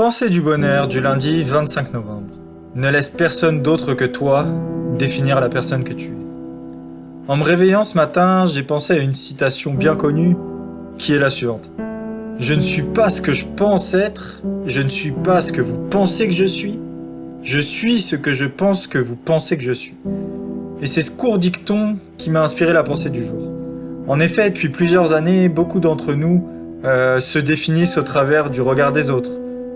Pensée du bonheur du lundi 25 novembre. Ne laisse personne d'autre que toi définir la personne que tu es. En me réveillant ce matin, j'ai pensé à une citation bien connue qui est la suivante. Je ne suis pas ce que je pense être, je ne suis pas ce que vous pensez que je suis, je suis ce que je pense que vous pensez que je suis. Et c'est ce court dicton qui m'a inspiré la pensée du jour. En effet, depuis plusieurs années, beaucoup d'entre nous euh, se définissent au travers du regard des autres,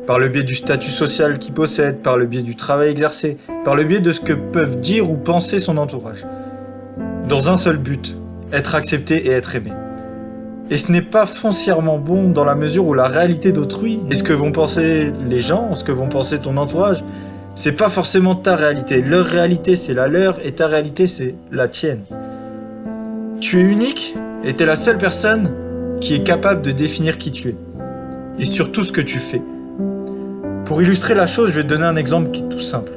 par le biais du statut social qu'ils possèdent, par le biais du travail exercé, par le biais de ce que peuvent dire ou penser son entourage. Dans un seul but, être accepté et être aimé. Et ce n'est pas foncièrement bon dans la mesure où la réalité d'autrui, et ce que vont penser les gens, ce que vont penser ton entourage, c'est pas forcément ta réalité. Leur réalité, c'est la leur, et ta réalité, c'est la tienne. Tu es unique, et t'es la seule personne qui est capable de définir qui tu es. Et surtout ce que tu fais. Pour illustrer la chose, je vais te donner un exemple qui est tout simple.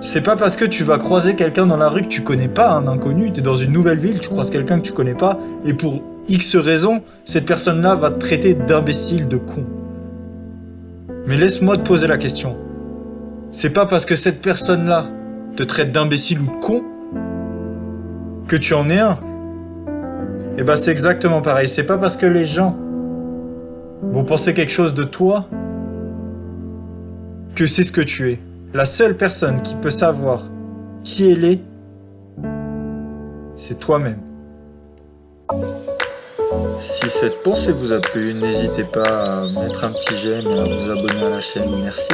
C'est pas parce que tu vas croiser quelqu'un dans la rue que tu connais pas, un inconnu, tu es dans une nouvelle ville, tu croises quelqu'un que tu connais pas, et pour X raison, cette personne-là va te traiter d'imbécile, de con. Mais laisse-moi te poser la question. C'est pas parce que cette personne-là te traite d'imbécile ou de con que tu en es un. Et bah c'est exactement pareil. C'est pas parce que les gens vont penser quelque chose de toi que c'est ce que tu es. La seule personne qui peut savoir qui elle est, c'est toi-même. Si cette pensée vous a plu, n'hésitez pas à mettre un petit j'aime et à vous abonner à la chaîne. Merci.